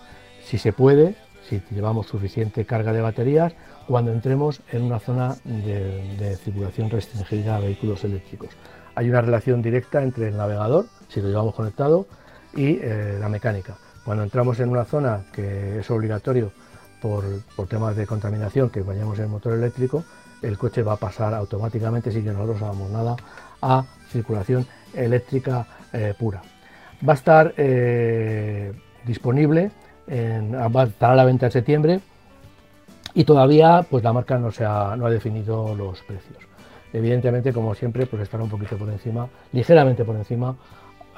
Si se puede, si llevamos suficiente carga de baterías, cuando entremos en una zona de, de circulación restringida a vehículos eléctricos. Hay una relación directa entre el navegador, si lo llevamos conectado, y eh, la mecánica. Cuando entramos en una zona que es obligatorio por, temas de contaminación que vayamos en motor eléctrico, el coche va a pasar automáticamente, sin que nosotros hagamos nada, a circulación eléctrica eh, pura. Va a estar eh, disponible, en, a la venta en septiembre y todavía pues la marca no, se ha, no ha definido los precios. Evidentemente, como siempre, pues estará un poquito por encima, ligeramente por encima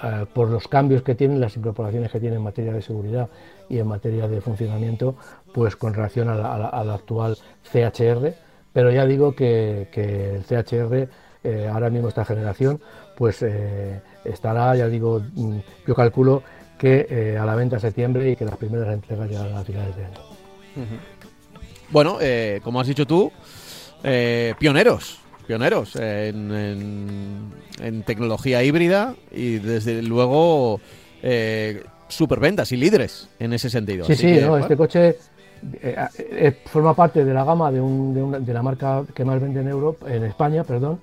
eh, por los cambios que tienen, las incorporaciones que tienen en materia de seguridad y en materia de funcionamiento, pues con relación a la, actual CHR. Pero ya digo que, el CHR, eh, ahora mismo esta generación, pues eh, estará, ya digo, mm, yo calculo que a la venta en septiembre y que las primeras entregas llegarán a finales de año. Bueno, como has dicho tú, pioneros pioneros en, tecnología híbrida y desde luego eh, superventas y líderes en ese sentido. Sí, sí, este coche eh, eh, forma parte de la gama de, de, la marca que más vende en Europa, en España, perdón,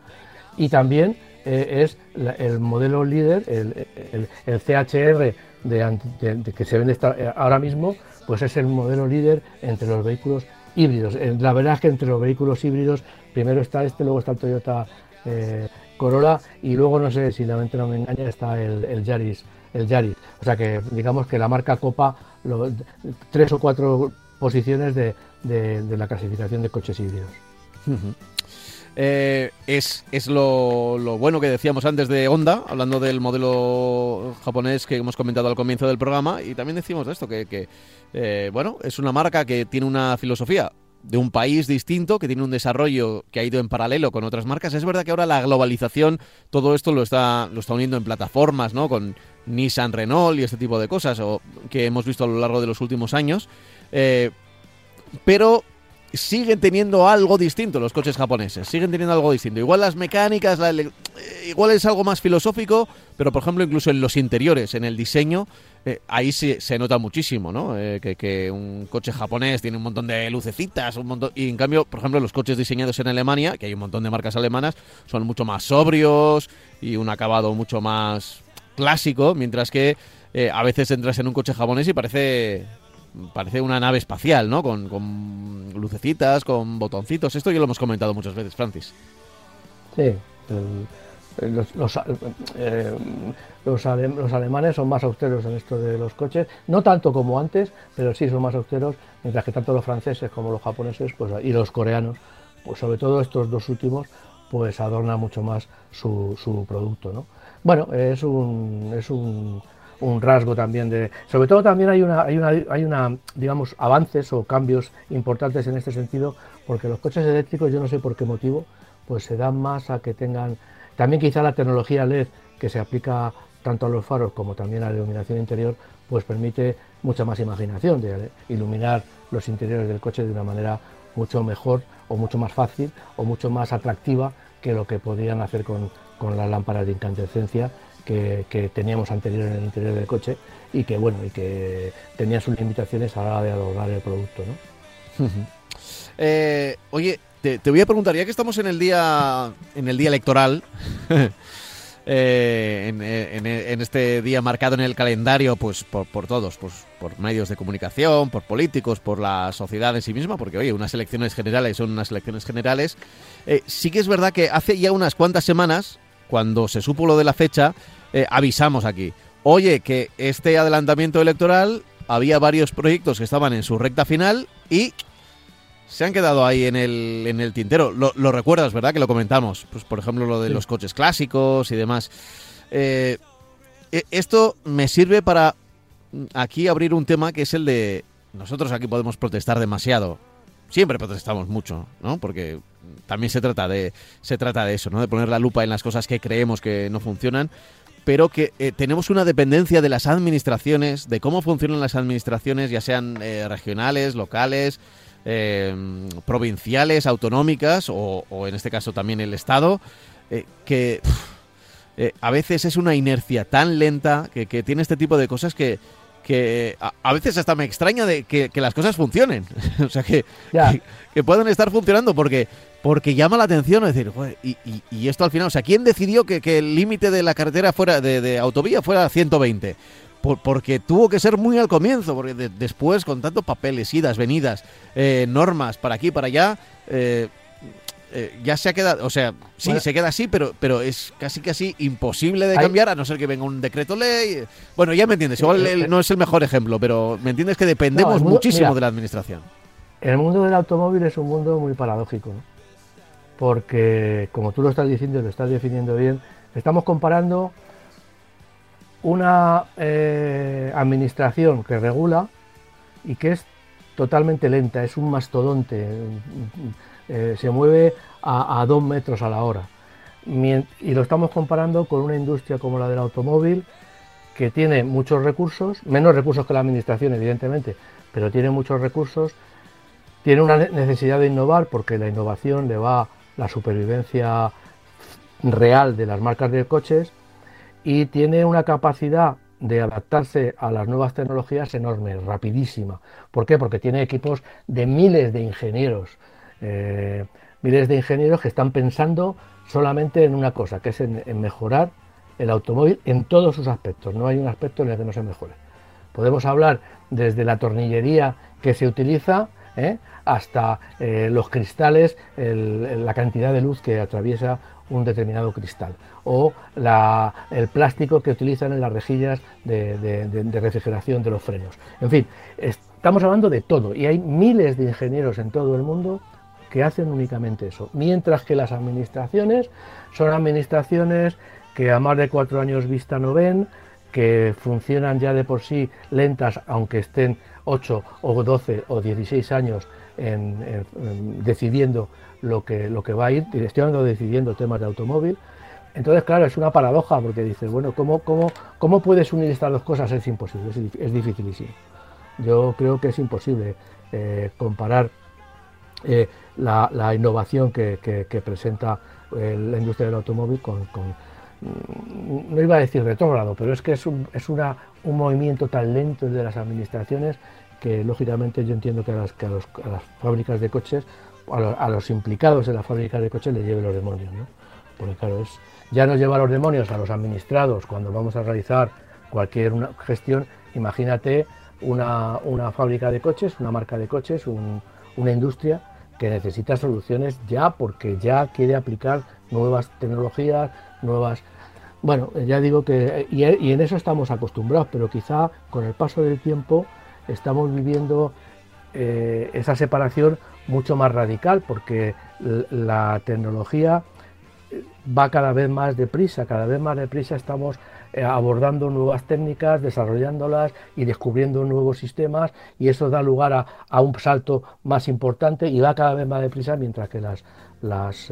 y también es el modelo líder, el, CHR de, que se vende ahora mismo, pues es el modelo líder entre los vehículos híbridos. La verdad es que entre los vehículos híbridos primero está este, luego está el Toyota eh, Corolla y luego no sé si la mente no me engaña está el, Yaris, el Yaris. O sea que digamos que la marca copa tres o cuatro posiciones de, la clasificación de coches híbridos. Eh, es, es lo, bueno que decíamos antes de Honda, hablando del modelo japonés que hemos comentado al comienzo del programa, y también decimos esto, que, eh, bueno, es una marca que tiene una filosofía de un país distinto, que tiene un desarrollo que ha ido en paralelo con otras marcas. Es verdad que ahora la globalización, todo esto lo está, lo está uniendo en plataformas, ¿no? Con Nissan, Renault y este tipo de cosas, o que hemos visto a lo largo de los últimos años. Eh, pero siguen teniendo algo distinto los coches japoneses, siguen teniendo algo distinto. Igual las mecánicas, eh, igual es algo más filosófico, pero por ejemplo incluso en los interiores, en el diseño, eh, ahí se, se, nota muchísimo, ¿no? Eh, que, un coche japonés tiene un montón de lucecitas, un montón, y en cambio, por ejemplo, los coches diseñados en Alemania, que hay un montón de marcas alemanas, son mucho más sobrios y un acabado mucho más clásico, mientras que a veces entras en un coche japonés y parece parece una nave espacial, ¿no? Con, lucecitas, con botoncitos. Esto ya lo hemos comentado muchas veces, Francis. Sí, los, los, eh, los, alemanes son más austeros en esto de los coches, no tanto como antes, pero sí son más austeros, mientras que tanto los franceses como los japoneses pues, y los coreanos, pues sobre todo estos dos últimos, pues adornan mucho más su, su producto. ¿no? Bueno, es un, es un un rasgo también de... Sobre todo también hay una, hay una, hay una, digamos, avances o cambios importantes en este sentido, porque los coches eléctricos, yo no sé por qué motivo, pues se dan más a que tengan... También quizá la tecnología LED que se aplica tanto a los faros como también a la iluminación interior, pues permite mucha más imaginación de iluminar los interiores del coche de una manera mucho mejor o mucho más fácil o mucho más atractiva que lo que podrían hacer con, con las lámparas de incandescencia que, teníamos anterior en el interior del coche y que bueno y que tenía sus limitaciones a la hora de adornar el producto. ¿no? Eh, oye, te, voy a preguntar, ya que estamos en el día en el día electoral, eh, en, este día marcado en el calendario, pues por, todos, pues por medios de comunicación, por políticos, por la sociedad en sí misma, porque oye, unas elecciones generales son unas elecciones generales. Eh, sí que es verdad que hace ya unas cuantas semanas, cuando se supo lo de la fecha, eh, avisamos aquí. Oye, que este adelantamiento electoral había varios proyectos que estaban en su recta final y se han quedado ahí en el, en el tintero. Lo, recuerdas, ¿verdad? Que lo comentamos. Pues, por ejemplo, lo de los coches clásicos y demás. Eh, e, esto me sirve para aquí abrir un tema que es el de... Nosotros aquí podemos protestar demasiado. Siempre protestamos mucho, ¿no? Porque también se trata de se trata de eso, ¿no? De poner la lupa en las cosas que creemos que no funcionan pero que eh, tenemos una dependencia de las administraciones, de cómo funcionan las administraciones, ya sean eh, regionales, locales, eh, provinciales, autonómicas o, en este caso también el Estado, que a veces es una inercia tan lenta que, tiene este tipo de cosas que, que a, veces hasta me extraña de que, las cosas funcionen. o sea, que, que, puedan estar funcionando porque porque llama la atención, es decir, y, esto al final, o sea, ¿quién decidió que, el límite de la carretera fuera de, autovía fuera 120? Porque tuvo que ser muy al comienzo, porque después con tanto papeles, idas, venidas, eh, normas para aquí, para allá, eh, eh, ya se ha quedado, o sea, sí, se queda así, pero, pero es casi casi imposible de cambiar a no ser que venga un decreto ley. Bueno, ya me entiendes, igual no es el mejor ejemplo, pero me entiendes que dependemos muchísimo de la administración. El mundo del automóvil es un mundo muy paradójico, porque como tú lo estás diciendo y lo estás definiendo bien, estamos comparando una eh, administración que regula y que es totalmente lenta, es un mastodonte, eh, se mueve a, dos metros a la hora. Y lo estamos comparando con una industria como la del automóvil, que tiene muchos recursos, menos recursos que la administración, evidentemente, pero tiene muchos recursos, tiene una necesidad de innovar porque la innovación le va la supervivencia real de las marcas de coches y tiene una capacidad de adaptarse a las nuevas tecnologías enorme, rapidísima. ¿Por qué? Porque tiene equipos de miles de ingenieros, eh, miles de ingenieros que están pensando solamente en una cosa, que es en, mejorar el automóvil en todos sus aspectos. No hay un aspecto en el que no se mejore. Podemos hablar desde la tornillería que se utiliza ¿eh? hasta eh, los cristales, la cantidad de luz que atraviesa un determinado cristal o el plástico que utilizan en las rejillas de, refrigeración de los frenos. En fin, estamos hablando de todo y hay miles de ingenieros en todo el mundo que hacen únicamente eso, mientras que las administraciones son administraciones que a más de cuatro años vista no ven, que funcionan ya de por sí lentas, aunque estén 8 o 12 o 16 años decidiendo lo que, lo que va a ir, estoy hablando decidiendo temas de automóvil. Entonces, claro, es una paradoja porque dices, bueno, ¿cómo, cómo, cómo puedes unir estas dos cosas? Es imposible, es, dificilísimo. Yo creo que es imposible eh, comparar eh, la, innovación que, presenta eh, la industria del automóvil con, mm, no iba a decir retrógrado, pero es que es, un, es una, un movimiento tan lento de las administraciones que lógicamente yo entiendo que a las, que a, las fábricas de coches, a los, implicados en las fábricas de coches les lleve los demonios, ¿no? Porque claro, es, ya nos lleva los demonios a los administrados cuando vamos a realizar cualquier gestión, imagínate una, una, fábrica de coches, una marca de coches, una industria que necesita soluciones ya porque ya quiere aplicar nuevas tecnologías, nuevas... Bueno, ya digo que... Y, en eso estamos acostumbrados, pero quizá con el paso del tiempo estamos viviendo eh, esa separación mucho más radical porque la tecnología va cada vez más deprisa, cada vez más deprisa estamos eh, abordando nuevas técnicas, desarrollándolas y descubriendo nuevos sistemas y eso da lugar a, un salto más importante y va cada vez más deprisa mientras que las, las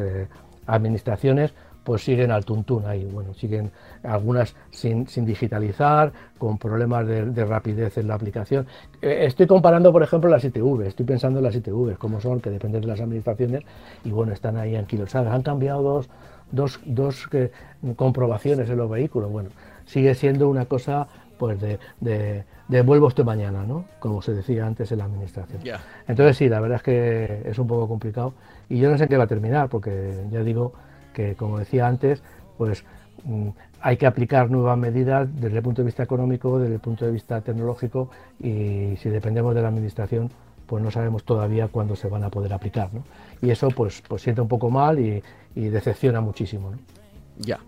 administraciones pues siguen al tuntún ahí, bueno, siguen algunas sin, digitalizar, con problemas de, rapidez en la aplicación. Eh, estoy comparando, por ejemplo, las ITV, estoy pensando en las ITV, cómo son, que dependen de las administraciones, y bueno, están ahí anquilosadas. Han cambiado dos, dos, dos eh, comprobaciones en los vehículos, bueno, sigue siendo una cosa pues de, de, vuelvo este mañana, ¿no? Como se decía antes en la administración. Entonces sí, la verdad es que es un poco complicado y yo no sé en qué va a terminar, porque ya digo, que, como decía antes, pues mm, hay que aplicar nuevas medidas desde el punto de vista económico, desde el punto de vista tecnológico y si dependemos de la administración, pues no sabemos todavía cuándo se van a poder aplicar. ¿no? Y eso pues, pues siente un poco mal y, decepciona muchísimo. Ya.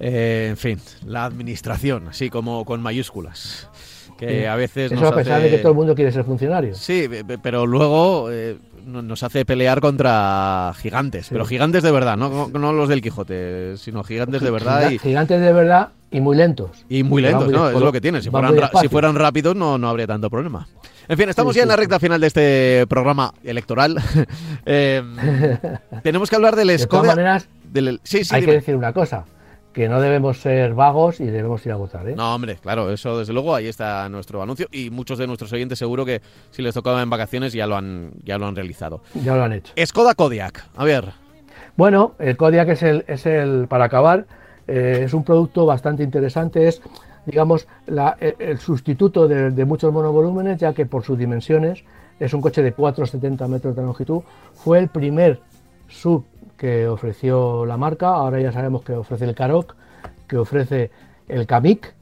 Eh, en fin, la administración, así como con mayúsculas que a veces Eso a pesar de que todo el mundo quiere ser funcionario. Sí, pero luego eh, nos hace pelear contra gigantes, pero gigantes de verdad, ¿no? no los del Quijote, sino gigantes de verdad. Y... Gigantes de verdad y muy lentos. Y muy lentos, ¿no? Es lo que tienen. Si fueran, si fueran rápidos no, no habría tanto problema. En fin, estamos ya en la recta final de este programa electoral. Eh, tenemos que hablar del Skoda. De todas maneras, sí, sí, hay que decir una cosa que no debemos ser vagos y debemos ir a votar. ¿eh? No, hombre, claro, eso desde luego, ahí está nuestro anuncio y muchos de nuestros oyentes seguro que si les tocaba en vacaciones ya lo han, ya lo han realizado. Ya lo han hecho. Skoda Kodiak, a ver. Bueno, el Kodiak es el, es el para acabar, eh, es un producto bastante interesante, es digamos el, sustituto de, de muchos monovolúmenes, ya que por sus dimensiones es un coche de 4,70 metros de longitud, fue el primer sub que ofreció la marca, ahora ya sabemos que ofrece el Karoq, que ofrece el Kamik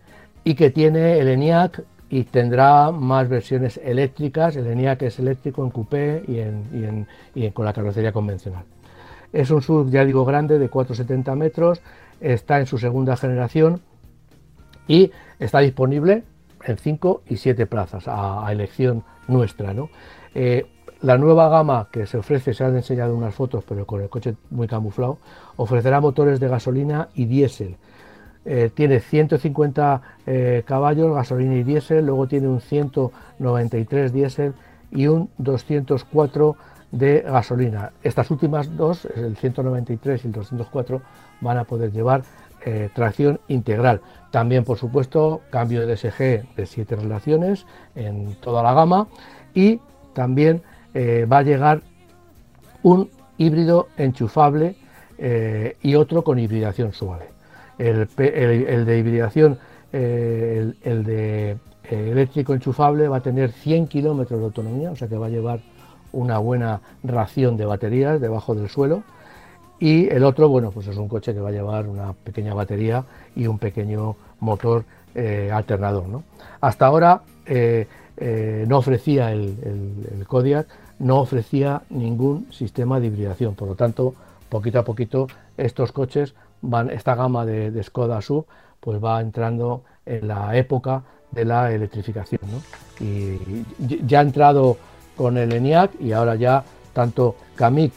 y que tiene el ENIAC y tendrá más versiones eléctricas. El ENIAC es eléctrico en coupé y, en, con la carrocería convencional. Es un SUV, ya digo, grande de 470 metros, está en su segunda generación y está disponible en 5 y 7 plazas a, elección nuestra. ¿no? Eh, la nueva gama que se ofrece, se han enseñado unas fotos, pero con el coche muy camuflado, ofrecerá motores de gasolina y diésel. Eh, tiene 150 eh, caballos, gasolina y diésel, luego tiene un 193 diésel y un 204 de gasolina. Estas últimas dos, el 193 y el 204, van a poder llevar eh, tracción integral. También, por supuesto, cambio de DSG de 7 relaciones en toda la gama y también eh, va a llegar un híbrido enchufable eh, y otro con hibridación suave. El, de hibridación, eh, el, de eléctrico enchufable va a tener 100 kilómetros de autonomía, o sea que va a llevar una buena ración de baterías debajo del suelo. Y el otro, bueno, pues es un coche que va a llevar una pequeña batería y un pequeño motor alternador. Hasta ahora no ofrecía el, el Kodiak no ofrecía ningún sistema de hibridación. Por lo tanto, poquito a poquito estos coches van, esta gama de, Skoda Sub, pues va entrando en la época de la electrificación. Y ya ha entrado con el ENIAC y ahora ya tanto Kamiq,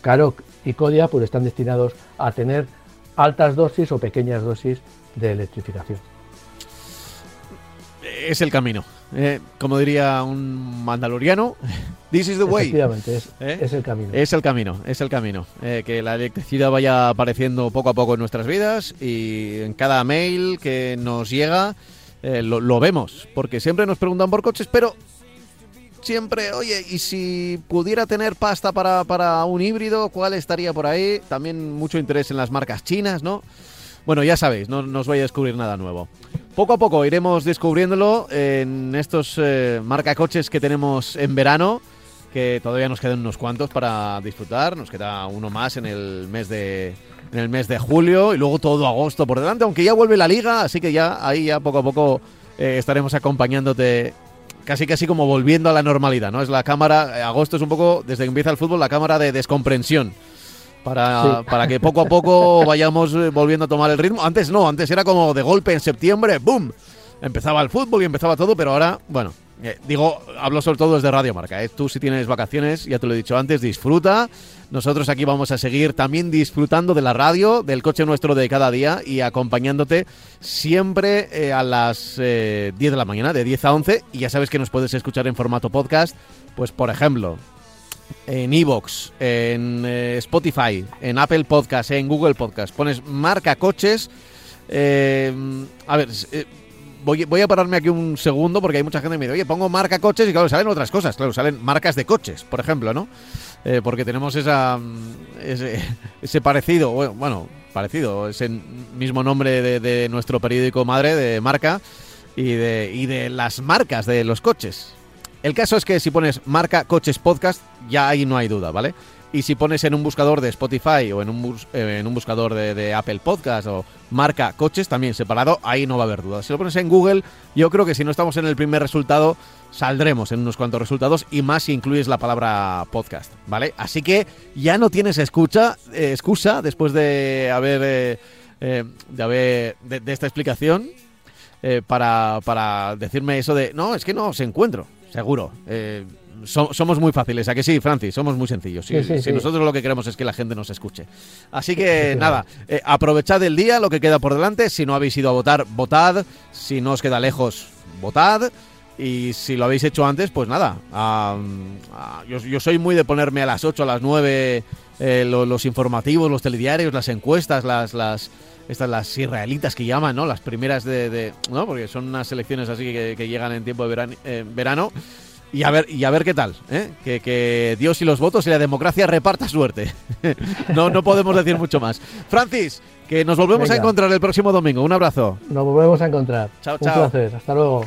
Karoq y Kodia pues están destinados a tener altas dosis o pequeñas dosis de electrificación. Es el camino. Eh, como diría un mandaloriano, this is the way. Efectivamente, es, ¿Eh? es el camino. Es el camino, es el camino. Eh, que la electricidad vaya apareciendo poco a poco en nuestras vidas y en cada mail que nos llega lo, lo, vemos. Porque siempre nos preguntan por coches, pero siempre, oye, ¿y si pudiera tener pasta para, para un híbrido, cuál estaría por ahí? También mucho interés en las marcas chinas, ¿no? Bueno, ya sabéis, no, no os voy a descubrir nada nuevo. Poco a poco iremos descubriéndolo en estos eh, marca coches que tenemos en verano, que todavía nos quedan unos cuantos para disfrutar. Nos queda uno más en el mes de en el mes de julio y luego todo agosto por delante, aunque ya vuelve la liga, así que ya ahí ya poco a poco eh, estaremos acompañándote casi casi como volviendo a la normalidad, ¿no? Es la cámara, eh, agosto es un poco, desde que empieza el fútbol, la cámara de descomprensión para, para que poco a poco vayamos eh, volviendo a tomar el ritmo. Antes no, antes era como de golpe en septiembre, ¡boom! Empezaba el fútbol y empezaba todo, pero ahora, bueno, eh, digo, hablo sobre todo desde Radio Marca. ¿eh? Tú si tienes vacaciones, ya te lo he dicho antes, disfruta. Nosotros aquí vamos a seguir también disfrutando de la radio, del coche nuestro de cada día y acompañándote siempre a las 10 de la mañana, de 10 a 11. Y ya sabes que nos puedes escuchar en formato podcast, pues por ejemplo, en Evox, en eh, Spotify, en Apple Podcast, en Google Podcast. Pones marca coches. Eh, a ver, eh, voy, voy, a pararme aquí un segundo porque hay mucha gente que me dice, oye, pongo marca coches y claro, salen otras cosas. Claro, salen marcas de coches, por ejemplo, ¿no? porque tenemos esa, ese, ese parecido, bueno, parecido, ese mismo nombre de, de, nuestro periódico madre de marca y de, y de las marcas de los coches. El caso es que si pones marca coches podcast, ya ahí no hay duda, ¿vale? Y si pones en un buscador de Spotify o en un, eh, en un buscador de, Apple Podcast o marca coches también separado, ahí no va a haber duda. Si lo pones en Google, yo creo que si no estamos en el primer resultado, saldremos en unos cuantos resultados y más si incluyes la palabra podcast, ¿vale? Así que ya no tienes escucha, eh, excusa después de haber, eh, de, haber de, esta explicación para, para decirme eso de, no, es que no os encuentro. Seguro. Eh, somos muy fáciles, ¿a que sí, Francis? Somos muy sencillos. Si, nosotros lo que queremos es que la gente nos escuche. Así que nada, eh, aprovechad el día, lo que queda por delante. Si no habéis ido a votar, votad. Si no os queda lejos, votad. Y si lo habéis hecho antes, pues nada. yo, soy muy de ponerme a las 8, a las 9 eh, los, informativos, los telediarios, las encuestas, las, las, estas las israelitas que llaman, ¿no? Las primeras de, ¿no? Porque son unas elecciones así que, llegan en tiempo de verano, Y a ver, y a ver qué tal, ¿eh? que, Dios y los votos y la democracia reparta suerte. no, no podemos decir mucho más. Francis, que nos volvemos a encontrar el próximo domingo. Un abrazo. Nos volvemos a encontrar. Chao, chao. Un placer. Hasta luego.